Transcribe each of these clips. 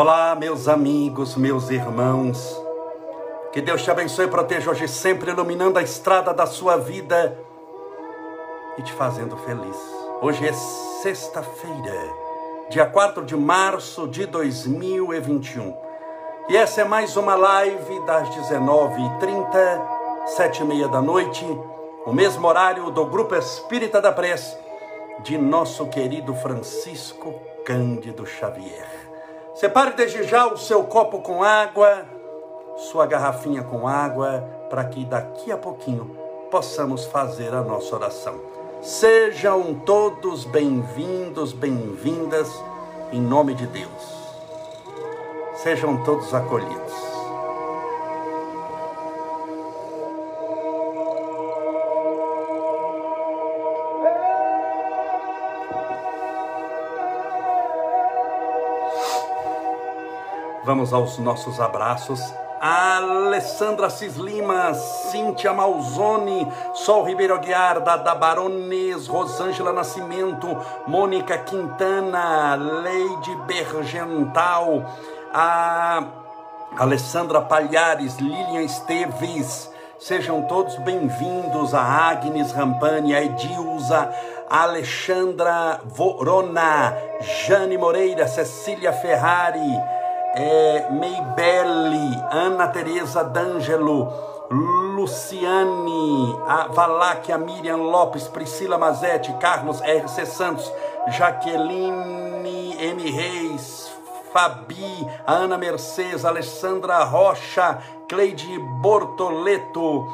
Olá, meus amigos, meus irmãos. Que Deus te abençoe e proteja hoje sempre, iluminando a estrada da sua vida e te fazendo feliz. Hoje é sexta-feira, dia 4 de março de 2021. E essa é mais uma live das 19h30, 7h30 da noite, o mesmo horário do Grupo Espírita da Prece, de nosso querido Francisco Cândido Xavier. Separe desde já o seu copo com água, sua garrafinha com água, para que daqui a pouquinho possamos fazer a nossa oração. Sejam todos bem-vindos, bem-vindas, em nome de Deus. Sejam todos acolhidos. Vamos aos nossos abraços. Alessandra Cislima, Cíntia Malzone, Sol Ribeiro Aguiar, da Barones, Rosângela Nascimento, Mônica Quintana, Leide Bergental, a Alessandra Palhares, Lilian Esteves, sejam todos bem-vindos, a Agnes Rampani, a Edilza, Alexandra Vorona, Jane Moreira, Cecília Ferrari, é, Meibele, Ana Teresa D'Angelo, Luciane, a Valáquia, Miriam Lopes, Priscila Mazetti, Carlos R.C. Santos, Jaqueline M. Reis, Fabi, Ana Mercedes, Alessandra Rocha, Cleide Bortoleto,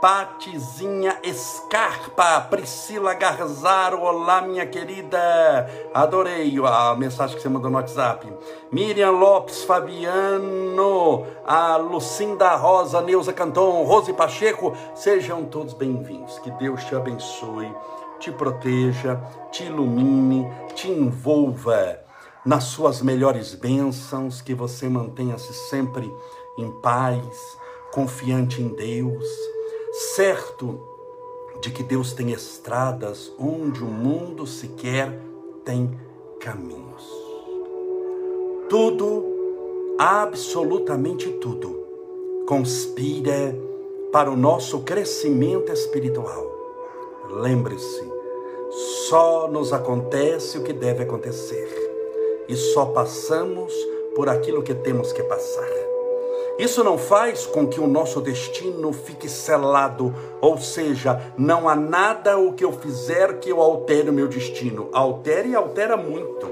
Patizinha Escarpa, Priscila Garzaro, olá minha querida, adorei a mensagem que você mandou no WhatsApp. Miriam Lopes, Fabiano, a Lucinda Rosa, Neuza Canton, Rose Pacheco, sejam todos bem-vindos. Que Deus te abençoe, te proteja, te ilumine, te envolva nas suas melhores bênçãos, que você mantenha-se sempre em paz, confiante em Deus certo de que Deus tem estradas onde o mundo sequer tem caminhos. Tudo, absolutamente tudo, conspira para o nosso crescimento espiritual. Lembre-se, só nos acontece o que deve acontecer e só passamos por aquilo que temos que passar. Isso não faz com que o nosso destino fique selado, ou seja, não há nada o que eu fizer que eu altere o meu destino. Altere e altera muito.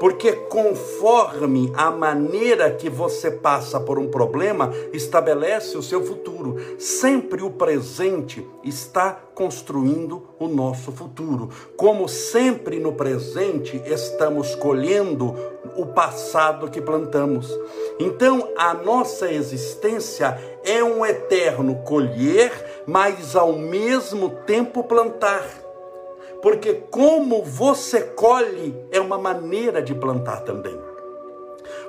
Porque conforme a maneira que você passa por um problema, estabelece o seu futuro. Sempre o presente está construindo o nosso futuro. Como sempre no presente estamos colhendo o passado que plantamos. Então, a nossa existência é um eterno colher, mas ao mesmo tempo plantar. Porque como você colhe é uma maneira de plantar também.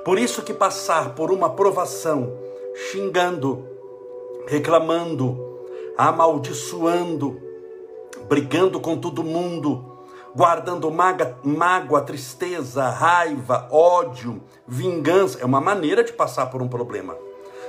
Por isso que passar por uma provação, xingando, reclamando, amaldiçoando, brigando com todo mundo, guardando mágoa, mágoa, tristeza, raiva, ódio, vingança. É uma maneira de passar por um problema.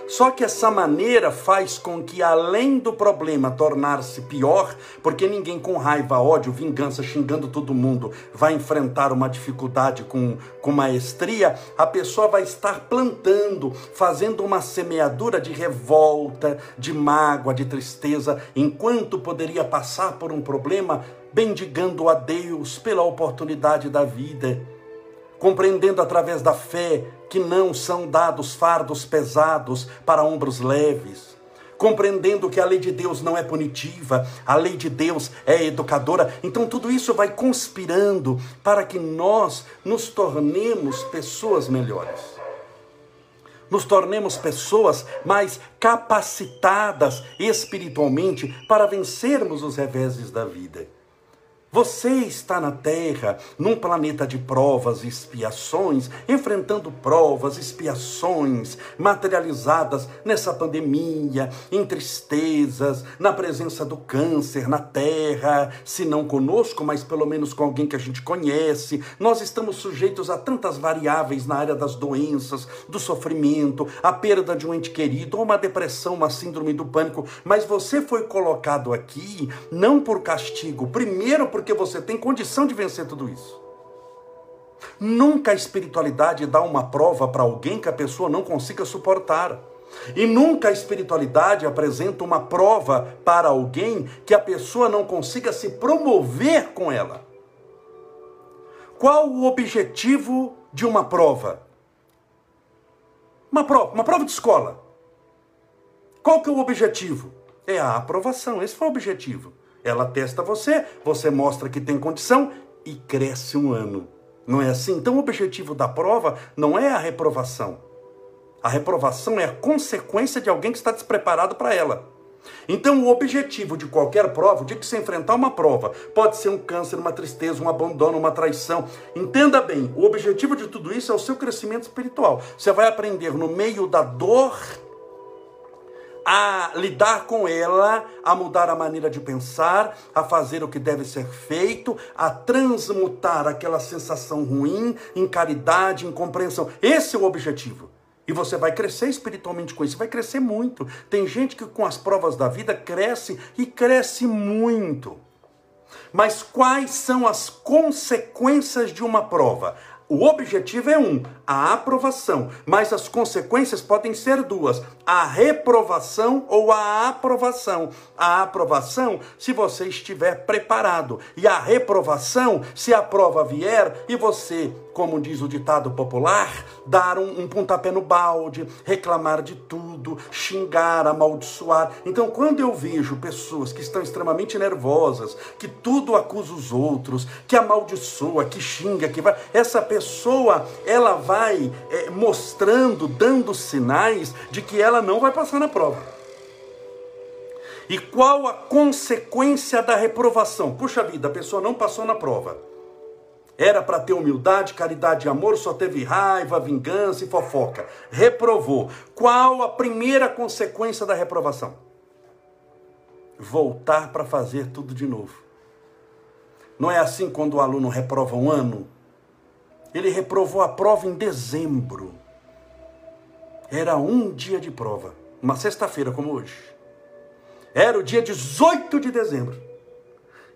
Só que essa maneira faz com que, além do problema tornar-se pior, porque ninguém com raiva, ódio, vingança, xingando todo mundo, vai enfrentar uma dificuldade com, com maestria, a pessoa vai estar plantando, fazendo uma semeadura de revolta, de mágoa, de tristeza, enquanto poderia passar por um problema bendigando a Deus pela oportunidade da vida, compreendendo através da fé que não são dados fardos pesados para ombros leves, compreendendo que a lei de Deus não é punitiva, a lei de Deus é educadora. Então tudo isso vai conspirando para que nós nos tornemos pessoas melhores. Nos tornemos pessoas mais capacitadas espiritualmente para vencermos os reveses da vida. Você está na Terra, num planeta de provas e expiações, enfrentando provas, expiações materializadas nessa pandemia, em tristezas, na presença do câncer na Terra, se não conosco, mas pelo menos com alguém que a gente conhece. Nós estamos sujeitos a tantas variáveis na área das doenças, do sofrimento, a perda de um ente querido, ou uma depressão, uma síndrome do pânico, mas você foi colocado aqui não por castigo, primeiro porque você tem condição de vencer tudo isso. Nunca a espiritualidade dá uma prova para alguém que a pessoa não consiga suportar. E nunca a espiritualidade apresenta uma prova para alguém que a pessoa não consiga se promover com ela. Qual o objetivo de uma prova? Uma prova, uma prova de escola. Qual que é o objetivo? É a aprovação, esse foi o objetivo. Ela testa você, você mostra que tem condição e cresce um ano. Não é assim? Então o objetivo da prova não é a reprovação. A reprovação é a consequência de alguém que está despreparado para ela. Então, o objetivo de qualquer prova, dia que você enfrentar uma prova, pode ser um câncer, uma tristeza, um abandono, uma traição. Entenda bem, o objetivo de tudo isso é o seu crescimento espiritual. Você vai aprender no meio da dor a lidar com ela, a mudar a maneira de pensar, a fazer o que deve ser feito, a transmutar aquela sensação ruim em caridade, em compreensão. Esse é o objetivo. E você vai crescer espiritualmente com isso, vai crescer muito. Tem gente que com as provas da vida cresce e cresce muito. Mas quais são as consequências de uma prova? O objetivo é um, a aprovação, mas as consequências podem ser duas: a reprovação ou a aprovação. A aprovação, se você estiver preparado, e a reprovação, se a prova vier e você como diz o ditado popular, dar um, um pontapé no balde, reclamar de tudo, xingar, amaldiçoar. Então, quando eu vejo pessoas que estão extremamente nervosas, que tudo acusa os outros, que amaldiçoa, que xinga, que vai, essa pessoa ela vai é, mostrando, dando sinais de que ela não vai passar na prova. E qual a consequência da reprovação? Puxa vida, a pessoa não passou na prova. Era para ter humildade, caridade e amor, só teve raiva, vingança e fofoca. Reprovou. Qual a primeira consequência da reprovação? Voltar para fazer tudo de novo. Não é assim quando o aluno reprova um ano? Ele reprovou a prova em dezembro. Era um dia de prova, uma sexta-feira como hoje. Era o dia 18 de dezembro.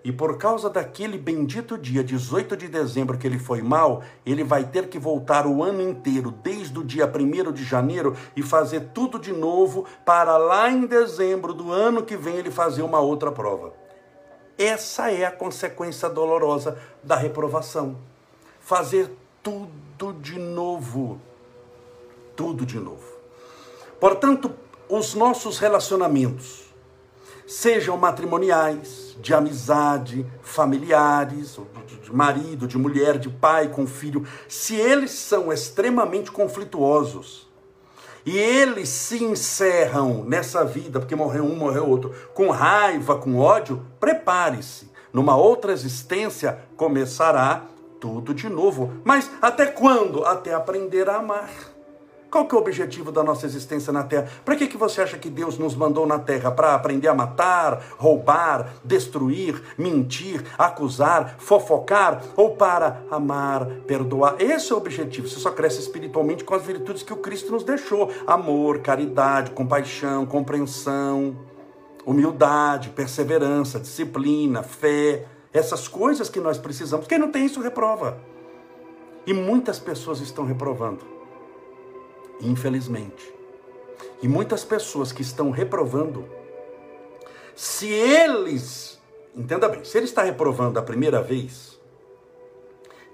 E por causa daquele bendito dia 18 de dezembro que ele foi mal, ele vai ter que voltar o ano inteiro, desde o dia 1 de janeiro, e fazer tudo de novo para lá em dezembro do ano que vem ele fazer uma outra prova. Essa é a consequência dolorosa da reprovação. Fazer tudo de novo. Tudo de novo. Portanto, os nossos relacionamentos, sejam matrimoniais, de amizade, familiares, de marido, de mulher, de pai com filho, se eles são extremamente conflituosos e eles se encerram nessa vida, porque morreu um, morreu outro, com raiva, com ódio, prepare-se. Numa outra existência começará tudo de novo. Mas até quando? Até aprender a amar. Qual que é o objetivo da nossa existência na Terra? Para que, que você acha que Deus nos mandou na Terra? Para aprender a matar, roubar, destruir, mentir, acusar, fofocar? Ou para amar, perdoar? Esse é o objetivo. Você só cresce espiritualmente com as virtudes que o Cristo nos deixou: amor, caridade, compaixão, compreensão, humildade, perseverança, disciplina, fé. Essas coisas que nós precisamos. Quem não tem isso, reprova. E muitas pessoas estão reprovando infelizmente. E muitas pessoas que estão reprovando, se eles, entenda bem, se ele está reprovando a primeira vez,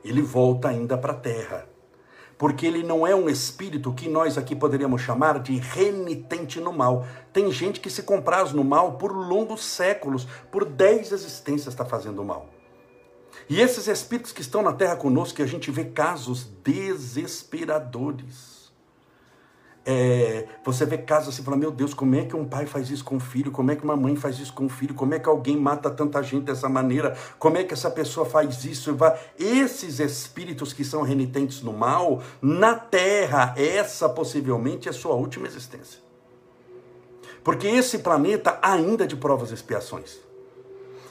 ele volta ainda para a terra. Porque ele não é um espírito que nós aqui poderíamos chamar de renitente no mal. Tem gente que se compraz no mal por longos séculos, por dez existências está fazendo mal. E esses espíritos que estão na terra conosco, que a gente vê casos desesperadores É, você vê casos assim, fala, meu Deus, como é que um pai faz isso com um filho? Como é que uma mãe faz isso com um filho? Como é que alguém mata tanta gente dessa maneira? Como é que essa pessoa faz isso? Esses espíritos que são renitentes no mal, na terra, essa possivelmente é sua última existência. Porque esse planeta ainda é de provas e expiações.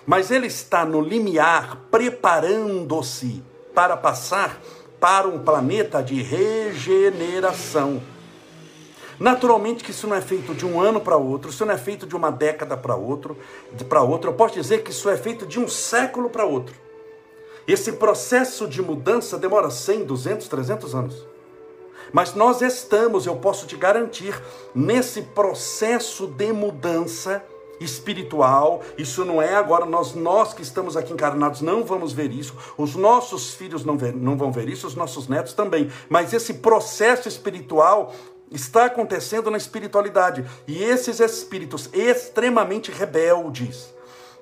Mas ele está no limiar, preparando-se para passar para um planeta de regeneração. Naturalmente que isso não é feito de um ano para outro, isso não é feito de uma década para outro, para outro. Eu posso dizer que isso é feito de um século para outro. Esse processo de mudança demora 100, 200, 300 anos. Mas nós estamos, eu posso te garantir, nesse processo de mudança espiritual. Isso não é agora nós nós que estamos aqui encarnados não vamos ver isso. Os nossos filhos não, ver, não vão ver isso, os nossos netos também. Mas esse processo espiritual está acontecendo na espiritualidade. E esses espíritos extremamente rebeldes,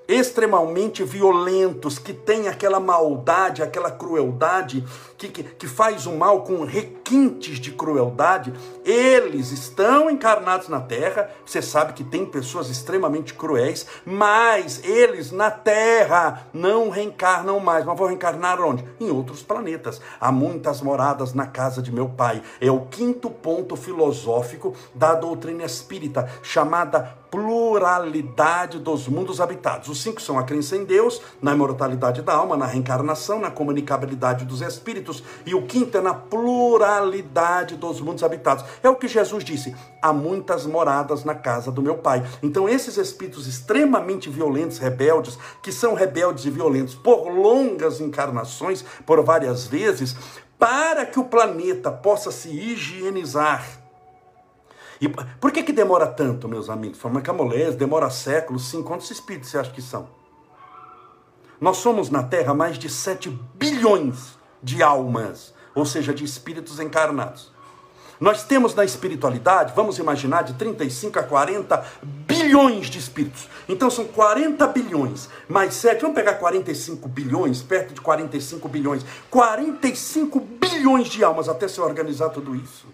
extremamente violentos, que têm aquela maldade, aquela crueldade, que, que, que faz o mal com requintes de crueldade, eles estão encarnados na terra. Você sabe que tem pessoas extremamente cruéis, mas eles na terra não reencarnam mais. Mas vão reencarnar onde? Em outros planetas. Há muitas moradas na casa de meu pai. É o quinto ponto filosófico da doutrina espírita, chamada pluralidade dos mundos habitados. Os cinco são a crença em Deus, na imortalidade da alma, na reencarnação, na comunicabilidade dos espíritos, e o quinto é na pluralidade dos mundos habitados. É o que Jesus disse: há muitas moradas na casa do meu Pai. Então, esses espíritos extremamente violentos, rebeldes, que são rebeldes e violentos por longas encarnações, por várias vezes, para que o planeta possa se higienizar e por que, que demora tanto, meus amigos? Forma camolés, demora séculos, sim. Quantos espíritos você acha que são? Nós somos na Terra mais de 7 bilhões de almas, ou seja, de espíritos encarnados. Nós temos na espiritualidade, vamos imaginar, de 35 a 40 bilhões de espíritos. Então são 40 bilhões mais 7, vamos pegar 45 bilhões, perto de 45 bilhões. 45 bilhões de almas até se organizar tudo isso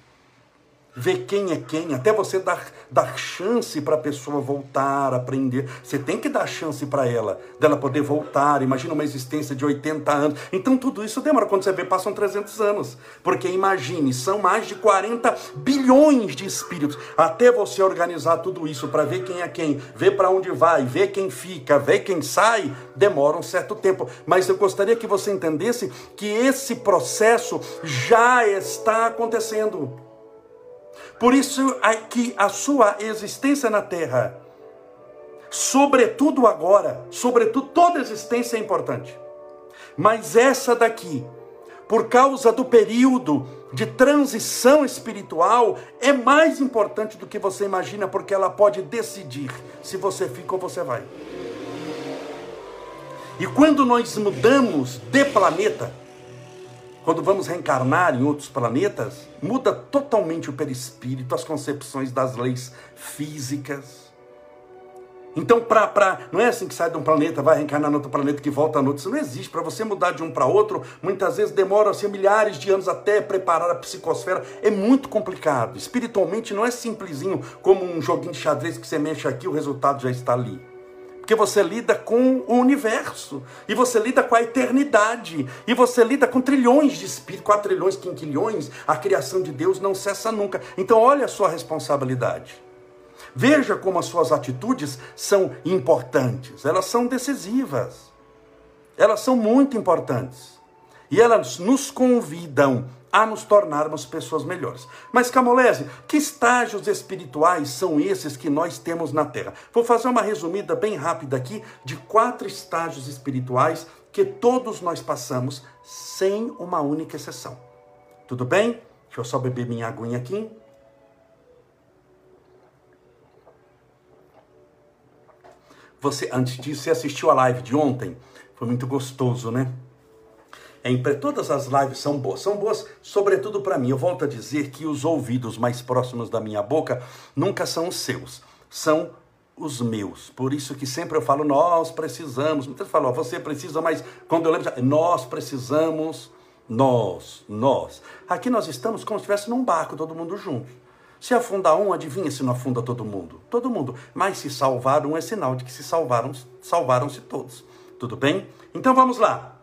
ver quem é quem, até você dar, dar chance para a pessoa voltar, aprender. Você tem que dar chance para ela, dela poder voltar. Imagina uma existência de 80 anos. Então tudo isso demora. Quando você vê, passam 300 anos. Porque imagine, são mais de 40 bilhões de espíritos. Até você organizar tudo isso para ver quem é quem, ver para onde vai, ver quem fica, ver quem sai, demora um certo tempo. Mas eu gostaria que você entendesse que esse processo já está acontecendo. Por isso que a sua existência na terra, sobretudo agora, sobretudo toda existência é importante. Mas essa daqui, por causa do período de transição espiritual, é mais importante do que você imagina, porque ela pode decidir se você fica ou você vai. E quando nós mudamos de planeta, quando vamos reencarnar em outros planetas, muda totalmente o perispírito, as concepções das leis físicas. Então, pra, pra, não é assim que sai de um planeta, vai reencarnar em outro planeta, que volta no outro. Isso não existe. Para você mudar de um para outro, muitas vezes demora assim, milhares de anos até preparar a psicosfera. É muito complicado. Espiritualmente não é simplesinho como um joguinho de xadrez que você mexe aqui o resultado já está ali. Porque você lida com o universo, e você lida com a eternidade, e você lida com trilhões de espíritos, 4 trilhões, quinquilhões, a criação de Deus não cessa nunca. Então, olha a sua responsabilidade. Veja como as suas atitudes são importantes, elas são decisivas, elas são muito importantes, e elas nos convidam a nos tornarmos pessoas melhores. Mas Camolese, que estágios espirituais são esses que nós temos na Terra? Vou fazer uma resumida bem rápida aqui de quatro estágios espirituais que todos nós passamos, sem uma única exceção. Tudo bem? Deixa eu só beber minha aguinha aqui. Você, antes disso, você assistiu a live de ontem? Foi muito gostoso, né? É, todas as lives são boas, são boas sobretudo para mim. Eu volto a dizer que os ouvidos mais próximos da minha boca nunca são os seus, são os meus. Por isso que sempre eu falo, nós precisamos. Muitas falam, você precisa, mas quando eu lembro, nós precisamos, nós, nós. Aqui nós estamos como se estivesse num barco, todo mundo junto. Se afundar um, adivinha se não afunda todo mundo? Todo mundo. Mas se salvar um é sinal de que se salvaram, salvaram-se todos. Tudo bem? Então vamos lá.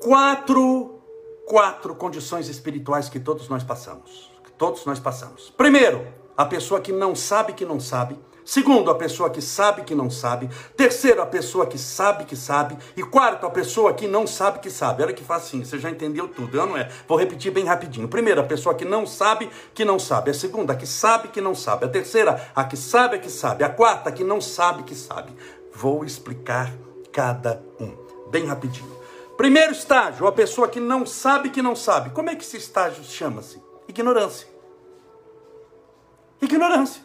Quatro, quatro condições espirituais que todos nós passamos. Que todos nós passamos. Primeiro, a pessoa que não sabe que não sabe. Segundo, a pessoa que sabe que não sabe. Terceiro, a pessoa que sabe que sabe. E quarto, a pessoa que não sabe que sabe. Olha que facinho, você já entendeu tudo, não é? Vou repetir bem rapidinho. Primeiro, a pessoa que não sabe que não sabe. A segunda, a que sabe que não sabe. A terceira, a que sabe a que sabe. A quarta, a que não sabe que sabe. Vou explicar cada um, bem rapidinho. Primeiro estágio, a pessoa que não sabe que não sabe. Como é que esse estágio chama-se? Ignorância. Ignorância.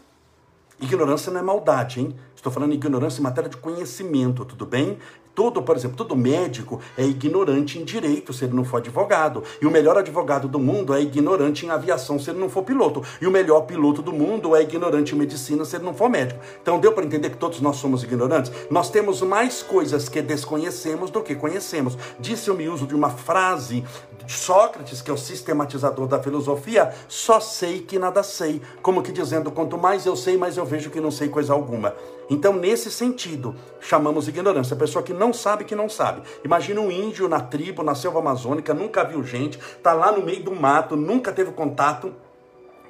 Ignorância não é maldade, hein? Estou falando ignorância em matéria de conhecimento, tudo bem? Todo, por exemplo, todo médico é ignorante em direito se ele não for advogado. E o melhor advogado do mundo é ignorante em aviação se ele não for piloto. E o melhor piloto do mundo é ignorante em medicina se ele não for médico. Então deu para entender que todos nós somos ignorantes? Nós temos mais coisas que desconhecemos do que conhecemos. Disse eu me uso de uma frase Sócrates, que é o sistematizador da filosofia, só sei que nada sei. Como que dizendo, quanto mais eu sei, mais eu vejo que não sei coisa alguma. Então, nesse sentido, chamamos ignorância. A pessoa que não sabe que não sabe. Imagina um índio na tribo, na selva amazônica, nunca viu gente, está lá no meio do mato, nunca teve contato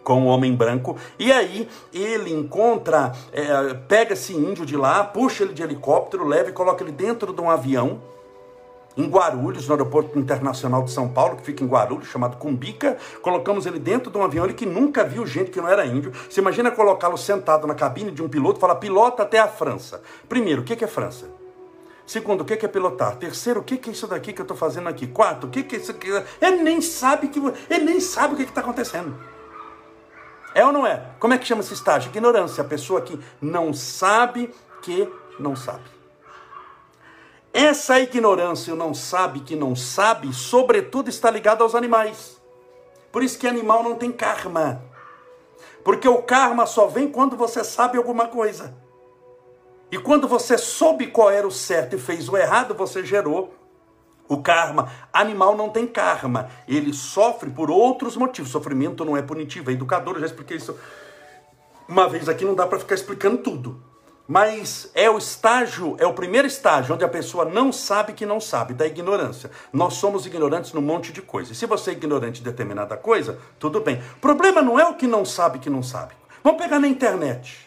com o homem branco, e aí ele encontra, é, pega esse índio de lá, puxa ele de helicóptero, leva e coloca ele dentro de um avião em Guarulhos, no aeroporto internacional de São Paulo, que fica em Guarulhos, chamado Cumbica. Colocamos ele dentro de um avião, ele que nunca viu gente que não era índio. Você imagina colocá-lo sentado na cabine de um piloto e falar, pilota até a França. Primeiro, o que é França? Segundo, o que é pilotar? Terceiro, o que é isso daqui que eu estou fazendo aqui? Quarto, o que é isso aqui? Ele nem sabe que ele nem sabe o que está acontecendo. É ou não é? Como é que chama esse estágio? Ignorância. A pessoa que não sabe que não sabe. Essa ignorância, o não sabe que não sabe, sobretudo está ligada aos animais. Por isso que animal não tem karma. Porque o karma só vem quando você sabe alguma coisa. E quando você soube qual era o certo e fez o errado, você gerou o karma. Animal não tem karma. Ele sofre por outros motivos. Sofrimento não é punitivo. É educador, eu já expliquei isso uma vez aqui, não dá para ficar explicando tudo. Mas é o estágio, é o primeiro estágio onde a pessoa não sabe que não sabe, da ignorância. Nós somos ignorantes num monte de coisas. Se você é ignorante de determinada coisa, tudo bem. O problema não é o que não sabe que não sabe. Vamos pegar na internet.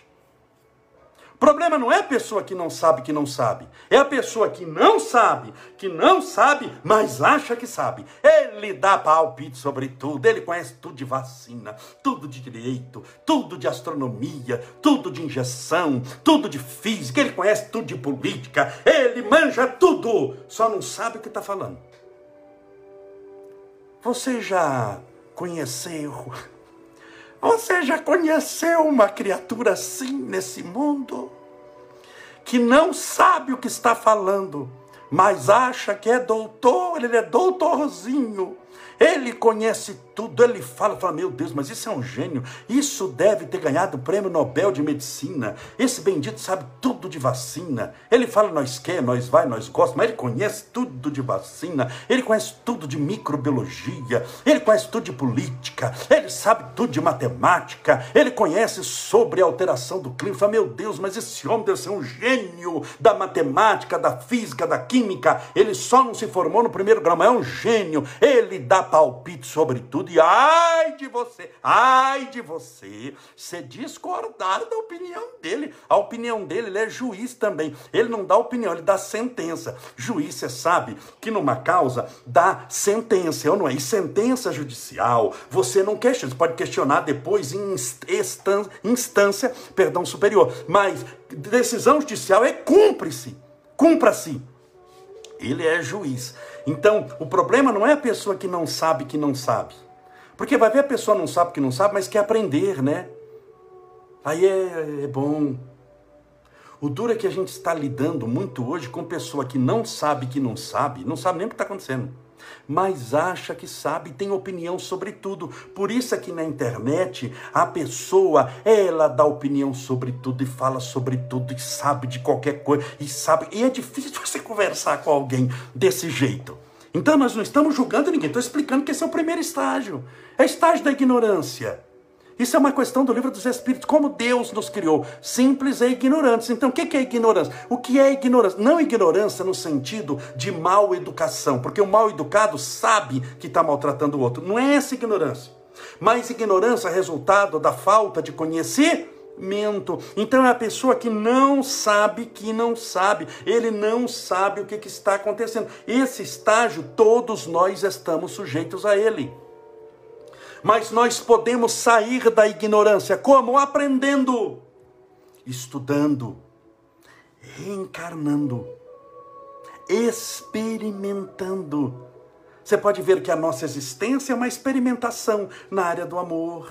O problema não é a pessoa que não sabe que não sabe, é a pessoa que não sabe, que não sabe, mas acha que sabe. Ele dá palpite sobre tudo, ele conhece tudo de vacina, tudo de direito, tudo de astronomia, tudo de injeção, tudo de física, ele conhece tudo de política, ele manja tudo, só não sabe o que está falando. Você já conheceu você já conheceu uma criatura assim nesse mundo? Que não sabe o que está falando, mas acha que é doutor, ele é doutorzinho. Ele conhece tudo, ele fala, fala, meu Deus, mas isso é um gênio, isso deve ter ganhado o prêmio Nobel de Medicina, esse bendito sabe tudo de vacina, ele fala, nós quer, nós vai, nós gosta, mas ele conhece tudo de vacina, ele conhece tudo de microbiologia, ele conhece tudo de política, ele sabe tudo de matemática, ele conhece sobre a alteração do clima, fala, meu Deus, mas esse homem deve ser um gênio da matemática, da física, da química, ele só não se formou no primeiro grau, mas é um gênio, ele dá palpite sobre tudo, tudo. E ai de você, ai de você, se discordar da opinião dele. A opinião dele, ele é juiz também. Ele não dá opinião, ele dá sentença. Juiz, você sabe que numa causa dá sentença, ou não é? E sentença judicial, você não questiona, você pode questionar depois em instância, perdão, superior. Mas decisão judicial é cúmplice, cumpra-se. Ele é juiz. Então, o problema não é a pessoa que não sabe que não sabe. Porque vai ver a pessoa não sabe que não sabe, mas quer aprender, né? Aí é, é bom. O duro é que a gente está lidando muito hoje com pessoa que não sabe que não sabe, não sabe nem o que está acontecendo, mas acha que sabe e tem opinião sobre tudo. Por isso é que na internet a pessoa, ela dá opinião sobre tudo e fala sobre tudo e sabe de qualquer coisa e sabe. E é difícil você conversar com alguém desse jeito. Então nós não estamos julgando ninguém, estou explicando que esse é o primeiro estágio. É estágio da ignorância. Isso é uma questão do livro dos Espíritos, como Deus nos criou, simples e ignorantes. Então, o que é ignorância? O que é ignorância? Não ignorância no sentido de mal educação, porque o mal educado sabe que está maltratando o outro. Não é essa ignorância. Mas ignorância é resultado da falta de conhecimento. Então é a pessoa que não sabe que não sabe. Ele não sabe o que, que está acontecendo. Esse estágio, todos nós estamos sujeitos a ele. Mas nós podemos sair da ignorância como? Aprendendo, estudando, reencarnando, experimentando. Você pode ver que a nossa existência é uma experimentação na área do amor.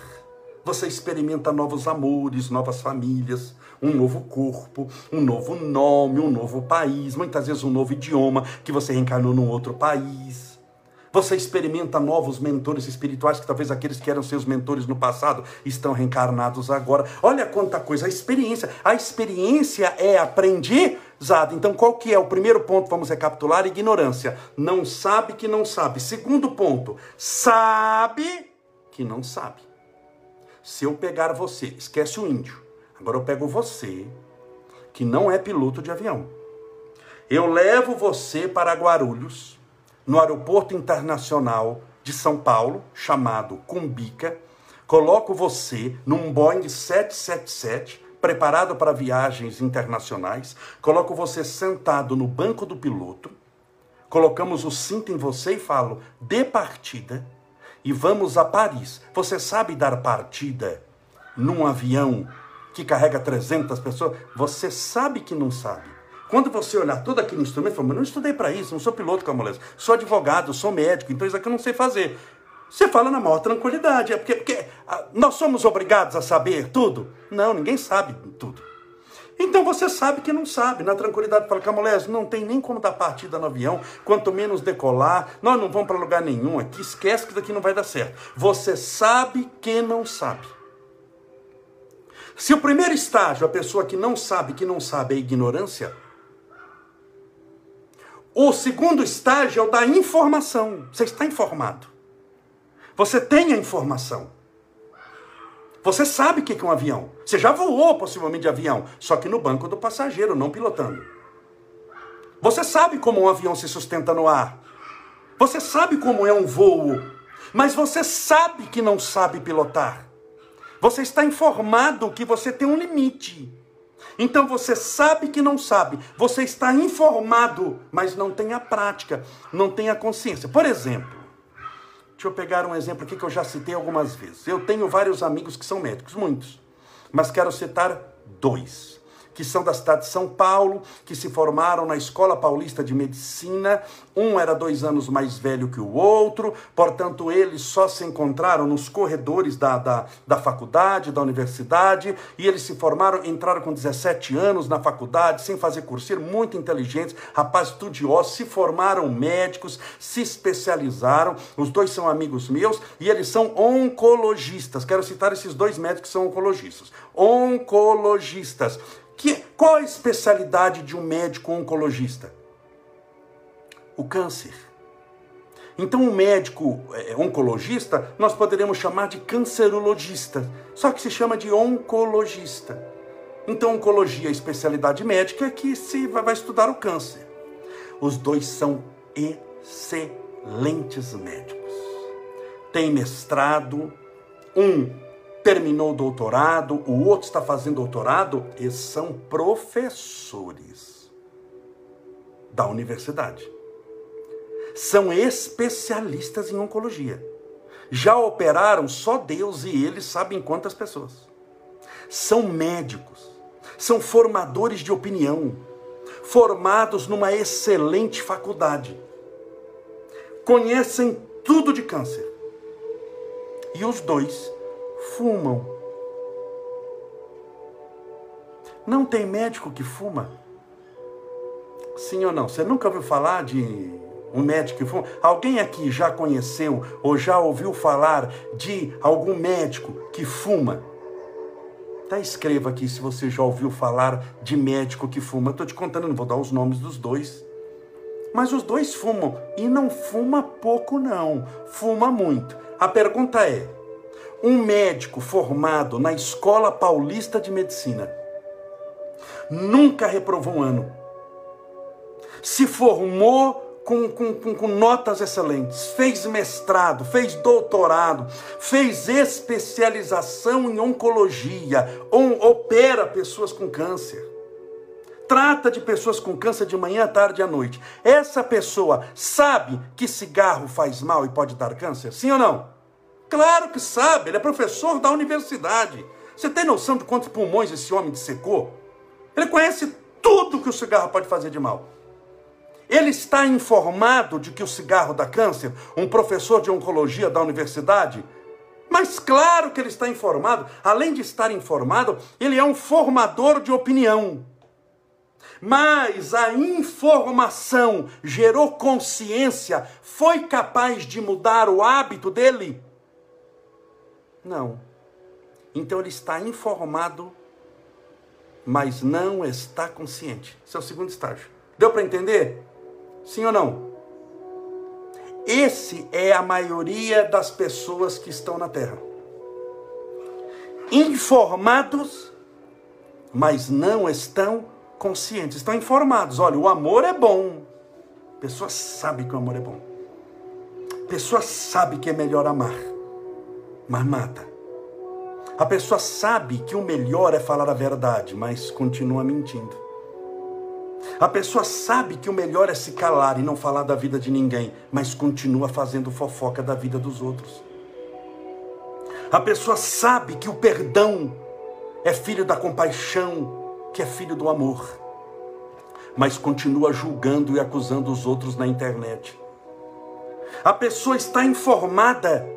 Você experimenta novos amores, novas famílias, um novo corpo, um novo nome, um novo país, muitas vezes um novo idioma que você reencarnou num outro país. Você experimenta novos mentores espirituais, que talvez aqueles que eram seus mentores no passado estão reencarnados agora. Olha quanta coisa, a experiência. A experiência é aprendizado. Então, qual que é o primeiro ponto? Vamos recapitular: ignorância. Não sabe que não sabe. Segundo ponto, sabe que não sabe. Se eu pegar você, esquece o índio. Agora eu pego você, que não é piloto de avião. Eu levo você para Guarulhos no aeroporto internacional de São Paulo, chamado Cumbica. Coloco você num Boeing 777, preparado para viagens internacionais. Coloco você sentado no banco do piloto. Colocamos o cinto em você e falo: de partida e vamos a Paris. Você sabe dar partida num avião que carrega 300 pessoas? Você sabe que não sabe. Quando você olhar todo aquele instrumento, fala, mas não estudei para isso, não sou piloto camolese, sou advogado, sou médico, então isso aqui eu não sei fazer. Você fala na maior tranquilidade, é porque, porque ah, nós somos obrigados a saber tudo? Não, ninguém sabe tudo. Então você sabe que não sabe, na tranquilidade fala, Camolés, não tem nem como dar partida no avião, quanto menos decolar, nós não vamos para lugar nenhum aqui, esquece que daqui não vai dar certo. Você sabe que não sabe. Se o primeiro estágio, a pessoa que não sabe que não sabe é ignorância, o segundo estágio é o da informação. Você está informado. Você tem a informação. Você sabe o que é um avião. Você já voou possivelmente de avião, só que no banco do passageiro, não pilotando. Você sabe como um avião se sustenta no ar. Você sabe como é um voo. Mas você sabe que não sabe pilotar. Você está informado que você tem um limite. Então você sabe que não sabe, você está informado, mas não tem a prática, não tem a consciência. Por exemplo, deixa eu pegar um exemplo aqui que eu já citei algumas vezes. Eu tenho vários amigos que são médicos, muitos, mas quero citar dois que são da cidade de São Paulo, que se formaram na Escola Paulista de Medicina. Um era dois anos mais velho que o outro, portanto, eles só se encontraram nos corredores da, da, da faculdade, da universidade, e eles se formaram, entraram com 17 anos na faculdade, sem fazer curso, muito inteligentes, rapazes estudiosos, se formaram médicos, se especializaram. Os dois são amigos meus e eles são oncologistas. Quero citar esses dois médicos que são oncologistas. Oncologistas que, qual a especialidade de um médico oncologista? O câncer. Então, um médico é, oncologista, nós poderíamos chamar de cancerologista, só que se chama de oncologista. Então, oncologia, a especialidade médica, é que se vai estudar o câncer. Os dois são excelentes médicos. Tem mestrado, um terminou o doutorado, o outro está fazendo doutorado, e são professores da universidade. São especialistas em oncologia. Já operaram só Deus e eles sabem quantas pessoas. São médicos, são formadores de opinião, formados numa excelente faculdade. Conhecem tudo de câncer. E os dois fumam. Não tem médico que fuma? Sim ou não? Você nunca ouviu falar de um médico que fuma? Alguém aqui já conheceu ou já ouviu falar de algum médico que fuma? Tá, escreva aqui se você já ouviu falar de médico que fuma. Estou te contando, não vou dar os nomes dos dois. Mas os dois fumam. E não fuma pouco, não. Fuma muito. A pergunta é: Um médico formado na Escola Paulista de Medicina nunca reprovou um ano. Se formou com, com, com, notas excelentes, fez mestrado, fez doutorado, fez especialização em oncologia, on, opera pessoas com câncer. Trata de pessoas com câncer de manhã, tarde e à noite. Essa pessoa sabe que cigarro faz mal e pode dar câncer? Sim ou não? Claro que sabe, ele é professor da universidade. Você tem noção de quantos pulmões esse homem dissecou? Ele conhece tudo que o cigarro pode fazer de mal. Ele está informado de que o cigarro dá câncer? Um professor de oncologia da universidade? Mas claro que ele está informado. Além de estar informado, ele é um formador de opinião. Mas a informação gerou consciência, foi capaz de mudar o hábito dele? Não. Então ele está informado, mas não está consciente. Esse é o segundo estágio. Deu para entender? Sim ou não? Esse é a maioria das pessoas que estão na Terra. Informados, mas não estão conscientes. Estão informados. Olha, o amor é bom. Pessoa sabe que o amor é bom. Pessoa sabe que é melhor amar, mas mata. A pessoa sabe que o melhor é falar a verdade, mas continua mentindo. A pessoa sabe que o melhor é se calar e não falar da vida de ninguém, mas continua fazendo fofoca da vida dos outros. A pessoa sabe que o perdão é filho da compaixão, que é filho do amor, mas continua julgando e acusando os outros na internet. A pessoa está informada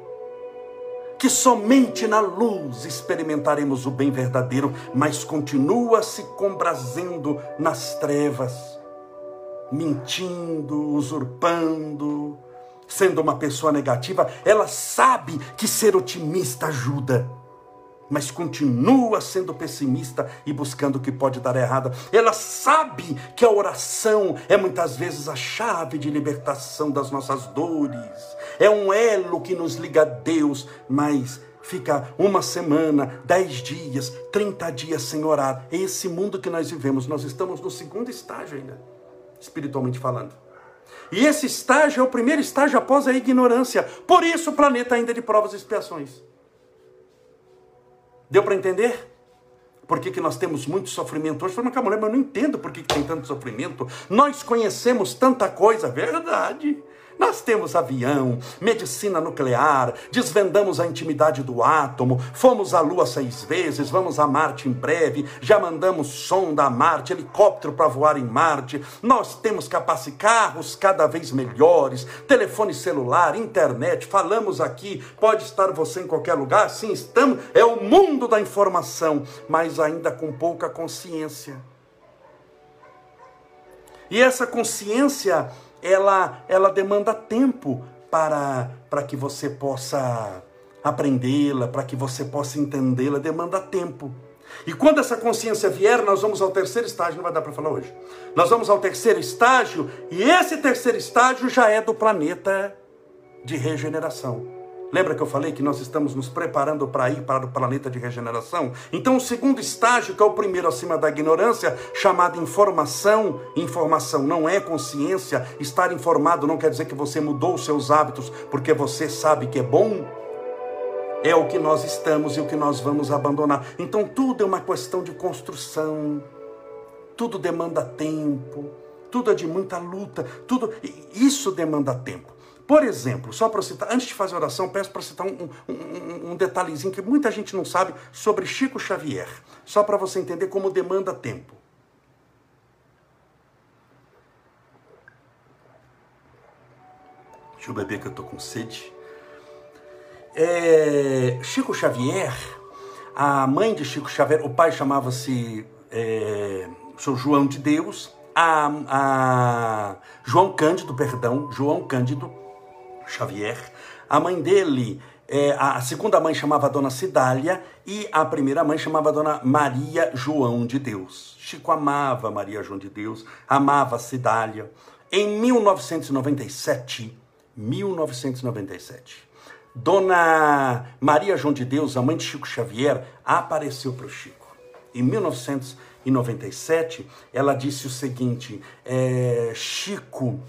que somente na luz experimentaremos o bem verdadeiro, mas continua se comprazendo nas trevas, mentindo, usurpando, sendo uma pessoa negativa. Ela sabe que ser otimista ajuda mas continua sendo pessimista e buscando o que pode dar errado. Ela sabe que a oração é muitas vezes a chave de libertação das nossas dores, é um elo que nos liga a Deus, mas fica uma semana, dez dias, trinta dias sem orar. É esse mundo que nós vivemos. Nós estamos no segundo estágio ainda, espiritualmente falando. E esse estágio é o primeiro estágio após a ignorância. Por isso o planeta ainda é de provas e expiações. Deu para entender? Por que, que nós temos muito sofrimento hoje? Falei, mas calma, mas eu não entendo por que, que tem tanto sofrimento. Nós conhecemos tanta coisa, verdade. Nós temos avião, medicina nuclear, desvendamos a intimidade do átomo, fomos à Lua seis vezes, vamos a Marte em breve, já mandamos sonda a Marte, helicóptero para voar em Marte. Nós temos capacidade, carros cada vez melhores, telefone celular, internet. Falamos aqui, pode estar você em qualquer lugar, sim, estamos. É o mundo da informação, mas ainda com pouca consciência. E essa consciência ela, ela demanda tempo para, para que você possa aprendê-la, para que você possa entendê-la, demanda tempo. E quando essa consciência vier, nós vamos ao terceiro estágio, não vai dar para falar hoje. Nós vamos ao terceiro estágio, e esse terceiro estágio já é do planeta de regeneração. Lembra que eu falei que nós estamos nos preparando para ir para o planeta de regeneração? Então, o segundo estágio, que é o primeiro acima da ignorância, chamado informação. Informação não é consciência. Estar informado não quer dizer que você mudou os seus hábitos porque você sabe que é bom. É o que nós estamos e o que nós vamos abandonar. Então, tudo é uma questão de construção. Tudo demanda tempo. Tudo é de muita luta. Tudo isso demanda tempo. Por exemplo, só para citar, antes de fazer a oração, peço para citar um, um, um, detalhezinho que muita gente não sabe sobre Chico Xavier, só para você entender como demanda tempo. Deixa eu beber que eu estou com sede. É, Chico Xavier, a mãe de Chico Xavier, o pai chamava-se é, João de Deus, a, a João Cândido, perdão, João Cândido, Xavier. A mãe dele, é, a segunda mãe chamava Dona Cidália e a primeira mãe chamava Dona Maria João de Deus. Chico amava Maria João de Deus, amava Cidália. Em 1997, 1997, Dona Maria João de Deus, a mãe de Chico Xavier, apareceu para o Chico. Em 1997, ela disse o seguinte: é, Chico,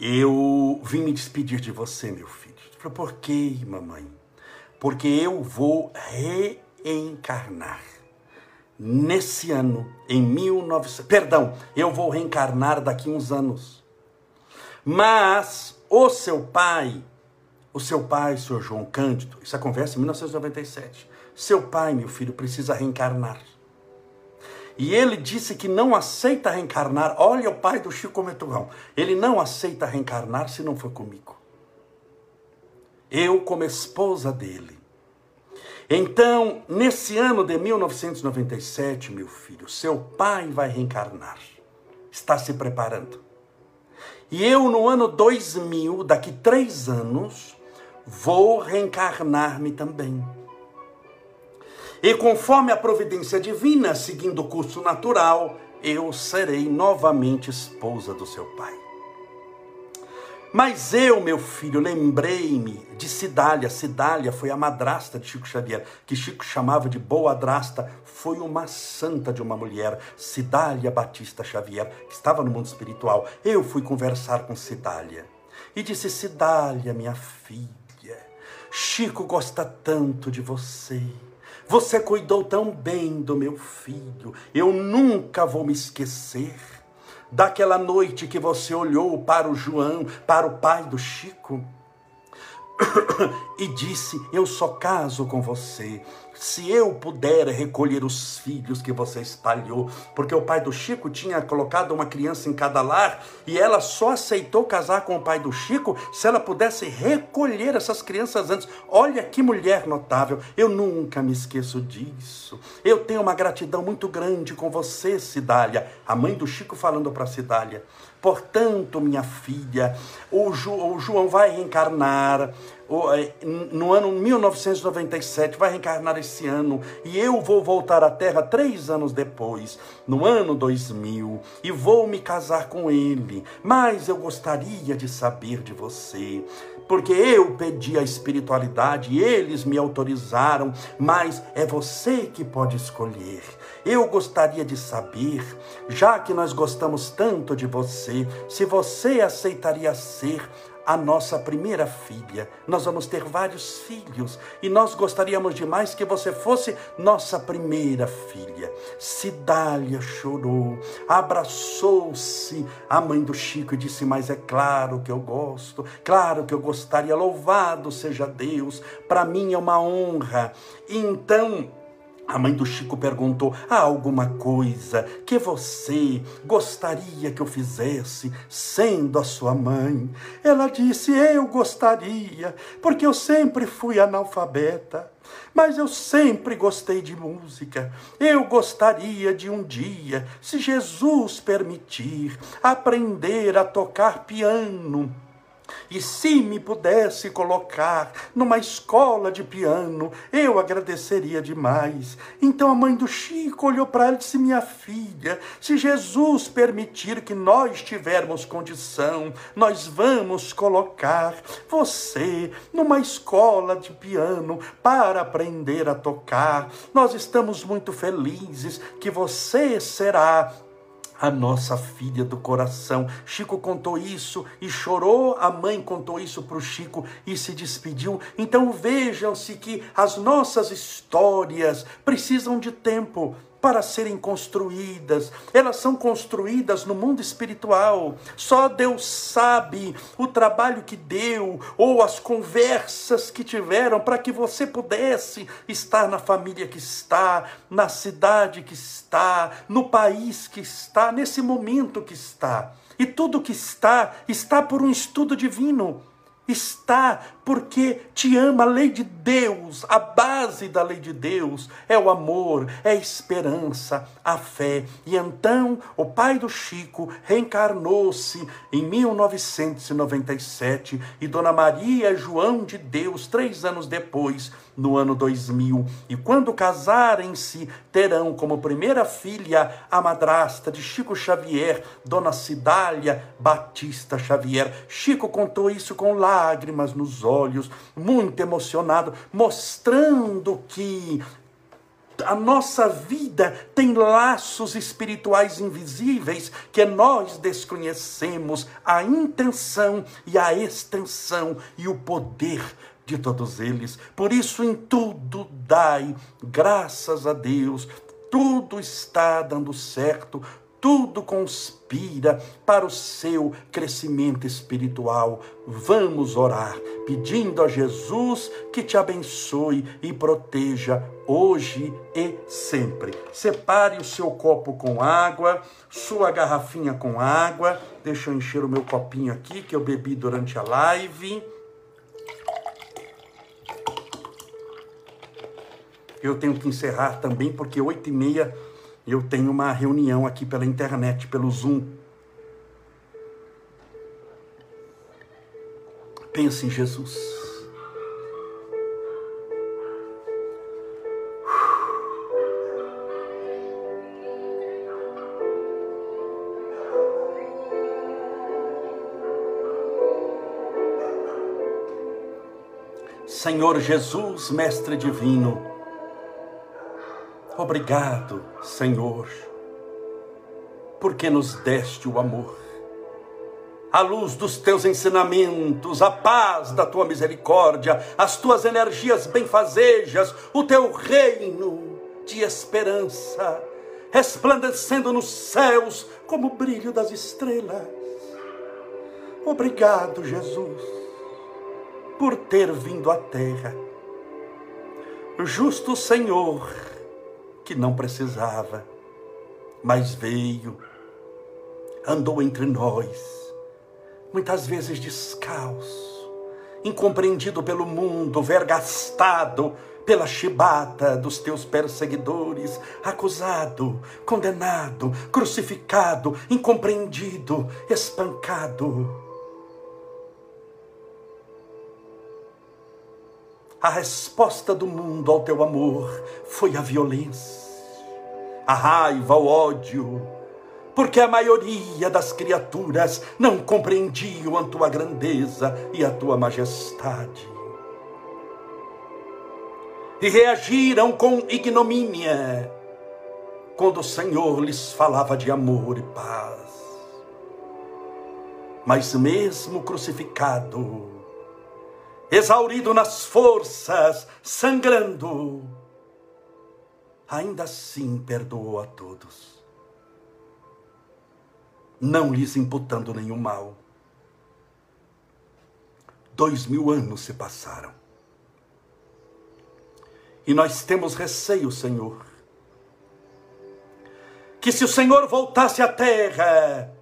eu vim me despedir de você, meu filho. Falei, por que, mamãe? Porque eu vou reencarnar. Nesse ano, em 1900. Perdão, eu vou reencarnar daqui uns anos. Mas o seu pai, o seu pai, senhor João Cândido, isso acontece em 1997. Seu pai, meu filho, precisa reencarnar. E ele disse que não aceita reencarnar. Olha o pai do Chico Meturrão. Ele não aceita reencarnar se não for comigo. Eu, como esposa dele. Então, nesse ano de 1997, meu filho, seu pai vai reencarnar. Está se preparando. E eu, no ano 2000, daqui três anos, vou reencarnar-me também. E conforme a providência divina, seguindo o curso natural, eu serei novamente esposa do seu pai. Mas eu, meu filho, lembrei-me de Cidália. Cidália foi a madrasta de Chico Xavier, que Chico chamava de boa adrasta. Foi uma santa de uma mulher, Cidália Batista Xavier, que estava no mundo espiritual. Eu fui conversar com Cidália e disse: Cidália, minha filha, Chico gosta tanto de você. Você cuidou tão bem do meu filho. Eu nunca vou me esquecer daquela noite que você olhou para o João, para o pai do Chico, e disse: Eu só caso com você se eu puder recolher os filhos que você espalhou, porque o pai do Chico tinha colocado uma criança em cada lar e ela só aceitou casar com o pai do Chico se ela pudesse recolher essas crianças antes. Olha que mulher notável, eu nunca me esqueço disso. Eu tenho uma gratidão muito grande com você, Cidália, a mãe do Chico falando para Cidália. Portanto, minha filha, o, o João vai reencarnar no ano 1997, vai reencarnar esse ano, e eu vou voltar à Terra três anos depois, no ano 2000, e vou me casar com ele. Mas eu gostaria de saber de você, porque eu pedi a espiritualidade e eles me autorizaram, mas é você que pode escolher. Eu gostaria de saber, já que nós gostamos tanto de você, se você aceitaria ser a nossa primeira filha. Nós vamos ter vários filhos e nós gostaríamos demais que você fosse nossa primeira filha. Cidália chorou, abraçou-se a mãe do Chico e disse: Mas é claro que eu gosto, claro que eu gostaria, louvado seja Deus, para mim é uma honra. Então, a mãe do Chico perguntou: há alguma coisa que você gostaria que eu fizesse, sendo a sua mãe? Ela disse: Eu gostaria, porque eu sempre fui analfabeta. Mas eu sempre gostei de música. Eu gostaria de um dia, se Jesus permitir, aprender a tocar piano e se me pudesse colocar numa escola de piano, eu agradeceria demais. Então a mãe do Chico olhou para ela e disse: Minha filha, se Jesus permitir que nós tivermos condição, nós vamos colocar você numa escola de piano para aprender a tocar. Nós estamos muito felizes que você será a nossa filha do coração. Chico contou isso e chorou, a mãe contou isso para o Chico e se despediu. Então vejam-se que as nossas histórias precisam de tempo para serem construídas. Elas são construídas no mundo espiritual. Só Deus sabe o trabalho que deu ou as conversas que tiveram para que você pudesse estar na família que está, na cidade que está, no país que está, nesse momento que está. E tudo que está, está por um estudo divino está porque te ama a lei de Deus, a base da lei de Deus é o amor, é a esperança, a fé. E então o pai do Chico reencarnou-se em 1997 e Dona Maria João de Deus, três anos depois, no ano 2000. E quando casarem-se, terão como primeira filha a madrasta de Chico Xavier, Dona Cidália Batista Xavier. Chico contou isso com lágrimas nos olhos, muito emocionado, mostrando que a nossa vida tem laços espirituais invisíveis que nós desconhecemos a intenção e a extensão e o poder de todos eles. Por isso, em tudo dai graças a Deus, tudo está dando certo, tudo conspira para o seu crescimento espiritual. Vamos orar, pedindo a Jesus que te abençoe e proteja hoje e sempre. Separe o seu copo com água, sua garrafinha com água. Deixa eu encher o meu copinho aqui que eu bebi durante a live. Eu tenho que encerrar também porque oito e meia eu tenho uma reunião aqui pela internet, pelo Zoom. Pense em Jesus. Senhor Jesus, Mestre Divino, Obrigado, Senhor, porque nos deste o amor, a luz dos teus ensinamentos, a paz da tua misericórdia, as tuas energias benfazejas, o teu reino de esperança, resplandecendo nos céus como o brilho das estrelas. Obrigado, Jesus, por ter vindo à terra. Justo Senhor, que não precisava, mas veio, andou entre nós, muitas vezes descalço, incompreendido pelo mundo, vergastado pela chibata dos teus perseguidores, acusado, condenado, crucificado, incompreendido, espancado. A resposta do mundo ao teu amor foi a violência, a raiva, o ódio, porque a maioria das criaturas não compreendiam a tua grandeza e a tua majestade. E reagiram com ignomínia quando o Senhor lhes falava de amor e paz. Mas mesmo crucificado, exaurido nas forças, sangrando, ainda assim perdoou a todos, não lhes imputando nenhum mal. Dois mil anos se passaram. E nós temos receio, Senhor, que se o Senhor voltasse à terra,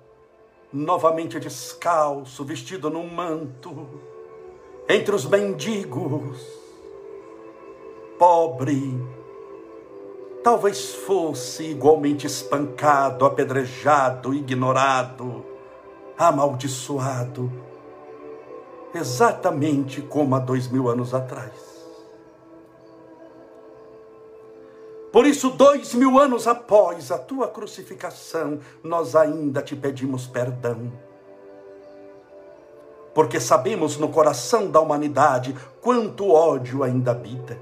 novamente descalço, vestido num manto, entre os mendigos, pobre, talvez fosse igualmente espancado, apedrejado, ignorado, amaldiçoado, exatamente como há dois mil anos atrás. Por isso, dois mil anos após a tua crucificação, nós ainda te pedimos perdão porque sabemos no coração da humanidade quanto ódio ainda habita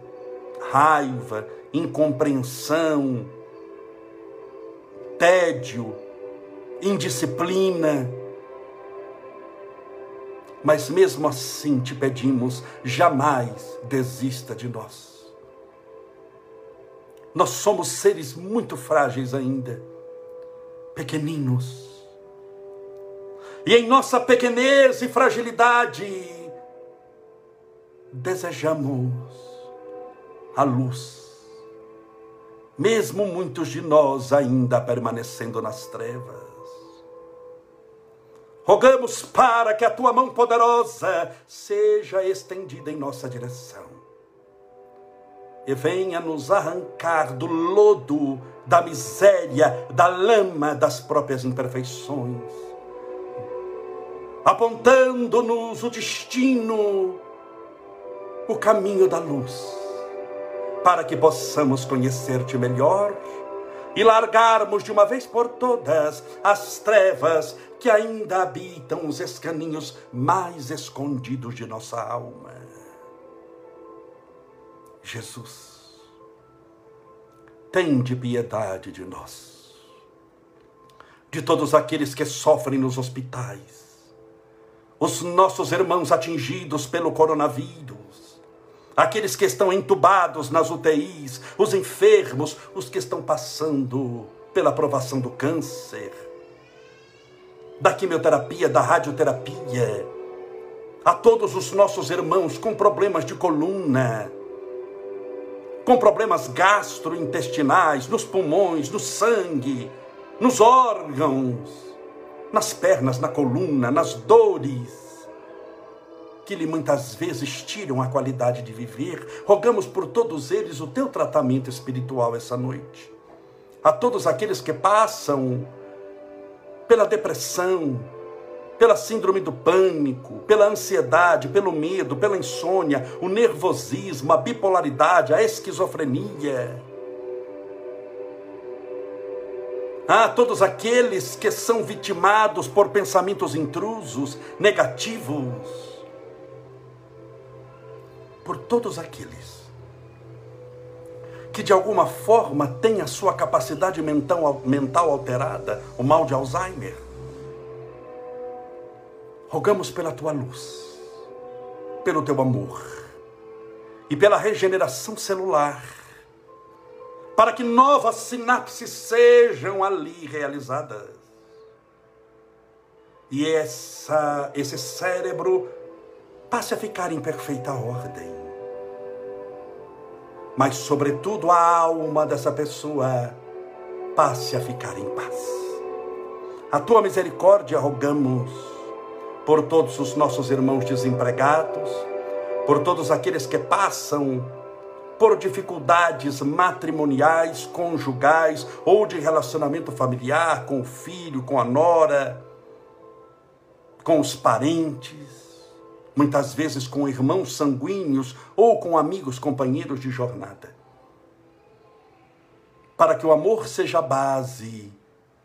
raiva, incompreensão, tédio, indisciplina. Mas mesmo assim te pedimos, jamais desista de nós. Nós somos seres muito frágeis ainda, pequeninos e em nossa pequenez e fragilidade, desejamos a luz, mesmo muitos de nós ainda permanecendo nas trevas. Rogamos para que a tua mão poderosa seja estendida em nossa direção. E venha nos arrancar do lodo, da miséria, da lama das próprias imperfeições apontando-nos o destino, o caminho da luz. para que possamos conhecer-te melhor e largarmos de uma vez por todas as trevas que ainda habitam os escaninhos mais escondidos de nossa alma. Jesus, tende piedade de nós, de todos aqueles que sofrem nos hospitais, os nossos irmãos atingidos pelo coronavírus, aqueles que estão entubados nas UTIs, os enfermos, os que estão passando pela aprovação do câncer, da quimioterapia, da radioterapia, a todos os nossos irmãos com problemas de coluna, com problemas gastrointestinais, nos pulmões, no sangue, nos órgãos, nas pernas, na coluna, nas dores, que lhe muitas vezes tiram a qualidade de viver. Rogamos por todos eles o teu tratamento espiritual essa noite. A todos aqueles que passam pela depressão, pela síndrome do pânico, pela ansiedade, pelo medo, pela insônia, o nervosismo, a bipolaridade, a esquizofrenia. Ah, todos aqueles que são vitimados por pensamentos intrusos, negativos. Por todos aqueles que de alguma forma têm a sua capacidade mental, mental alterada, o mal de Alzheimer Rogamos pela tua luz, pelo teu amor e pela regeneração celular, para que novas sinapses sejam ali realizadas. E essa, esse cérebro passe a ficar em perfeita ordem. Mas, sobretudo, a alma dessa pessoa passe a ficar em paz. A tua misericórdia rogamos por todos os nossos irmãos desempregados, por todos aqueles que passam por dificuldades matrimoniais, conjugais ou de relacionamento familiar com o filho, com a nora, com os parentes, muitas vezes com irmãos sanguíneos ou com amigos, companheiros de jornada. Para que o amor seja a base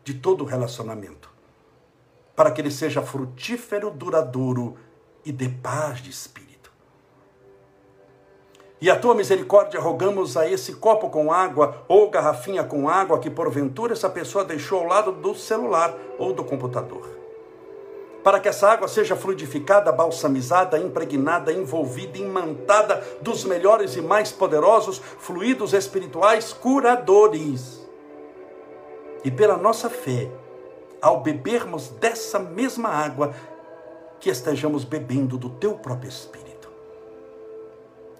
de todo relacionamento para que ele seja frutífero, duradouro e de paz de espírito. E a tua misericórdia rogamos a esse copo com água ou garrafinha com água que porventura essa pessoa deixou ao lado do celular ou do computador. Para que essa água seja fluidificada, balsamizada, impregnada, envolvida, imantada dos melhores e mais poderosos fluidos espirituais curadores. E pela nossa fé, ao bebermos dessa mesma água, que estejamos bebendo do teu próprio Espírito.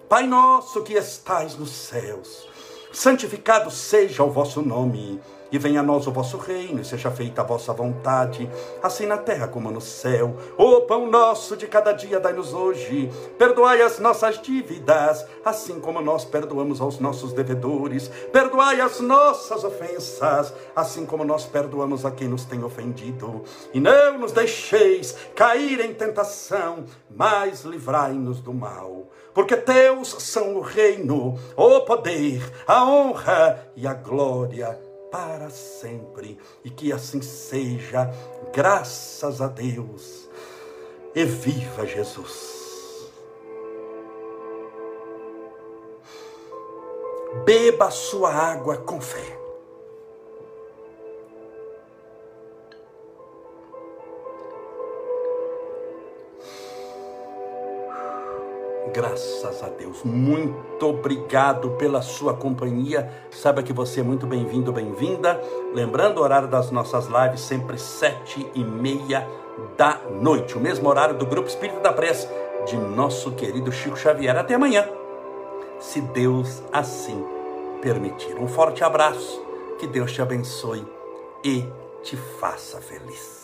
Pai nosso que estais nos céus, santificado seja o vosso nome e venha a nós o vosso reino, e seja feita a vossa vontade, assim na terra como no céu. O pão nosso de cada dia dai-nos hoje. Perdoai as nossas dívidas, assim como nós perdoamos aos nossos devedores. Perdoai as nossas ofensas, assim como nós perdoamos a quem nos tem ofendido. E não nos deixeis cair em tentação, mas livrai-nos do mal. Porque teus são o reino, o poder, a honra e a glória para sempre. E que assim seja, graças a Deus. E viva Jesus! Beba sua água com fé. Graças a Deus. Muito obrigado pela sua companhia. Saiba que você é muito bem-vindo, bem-vinda. Lembrando o horário das nossas lives, sempre sete e meia da noite. O mesmo horário do Grupo Espírito da Prece de nosso querido Chico Xavier. Até amanhã, se Deus assim permitir. Um forte abraço. Que Deus te abençoe e te faça feliz.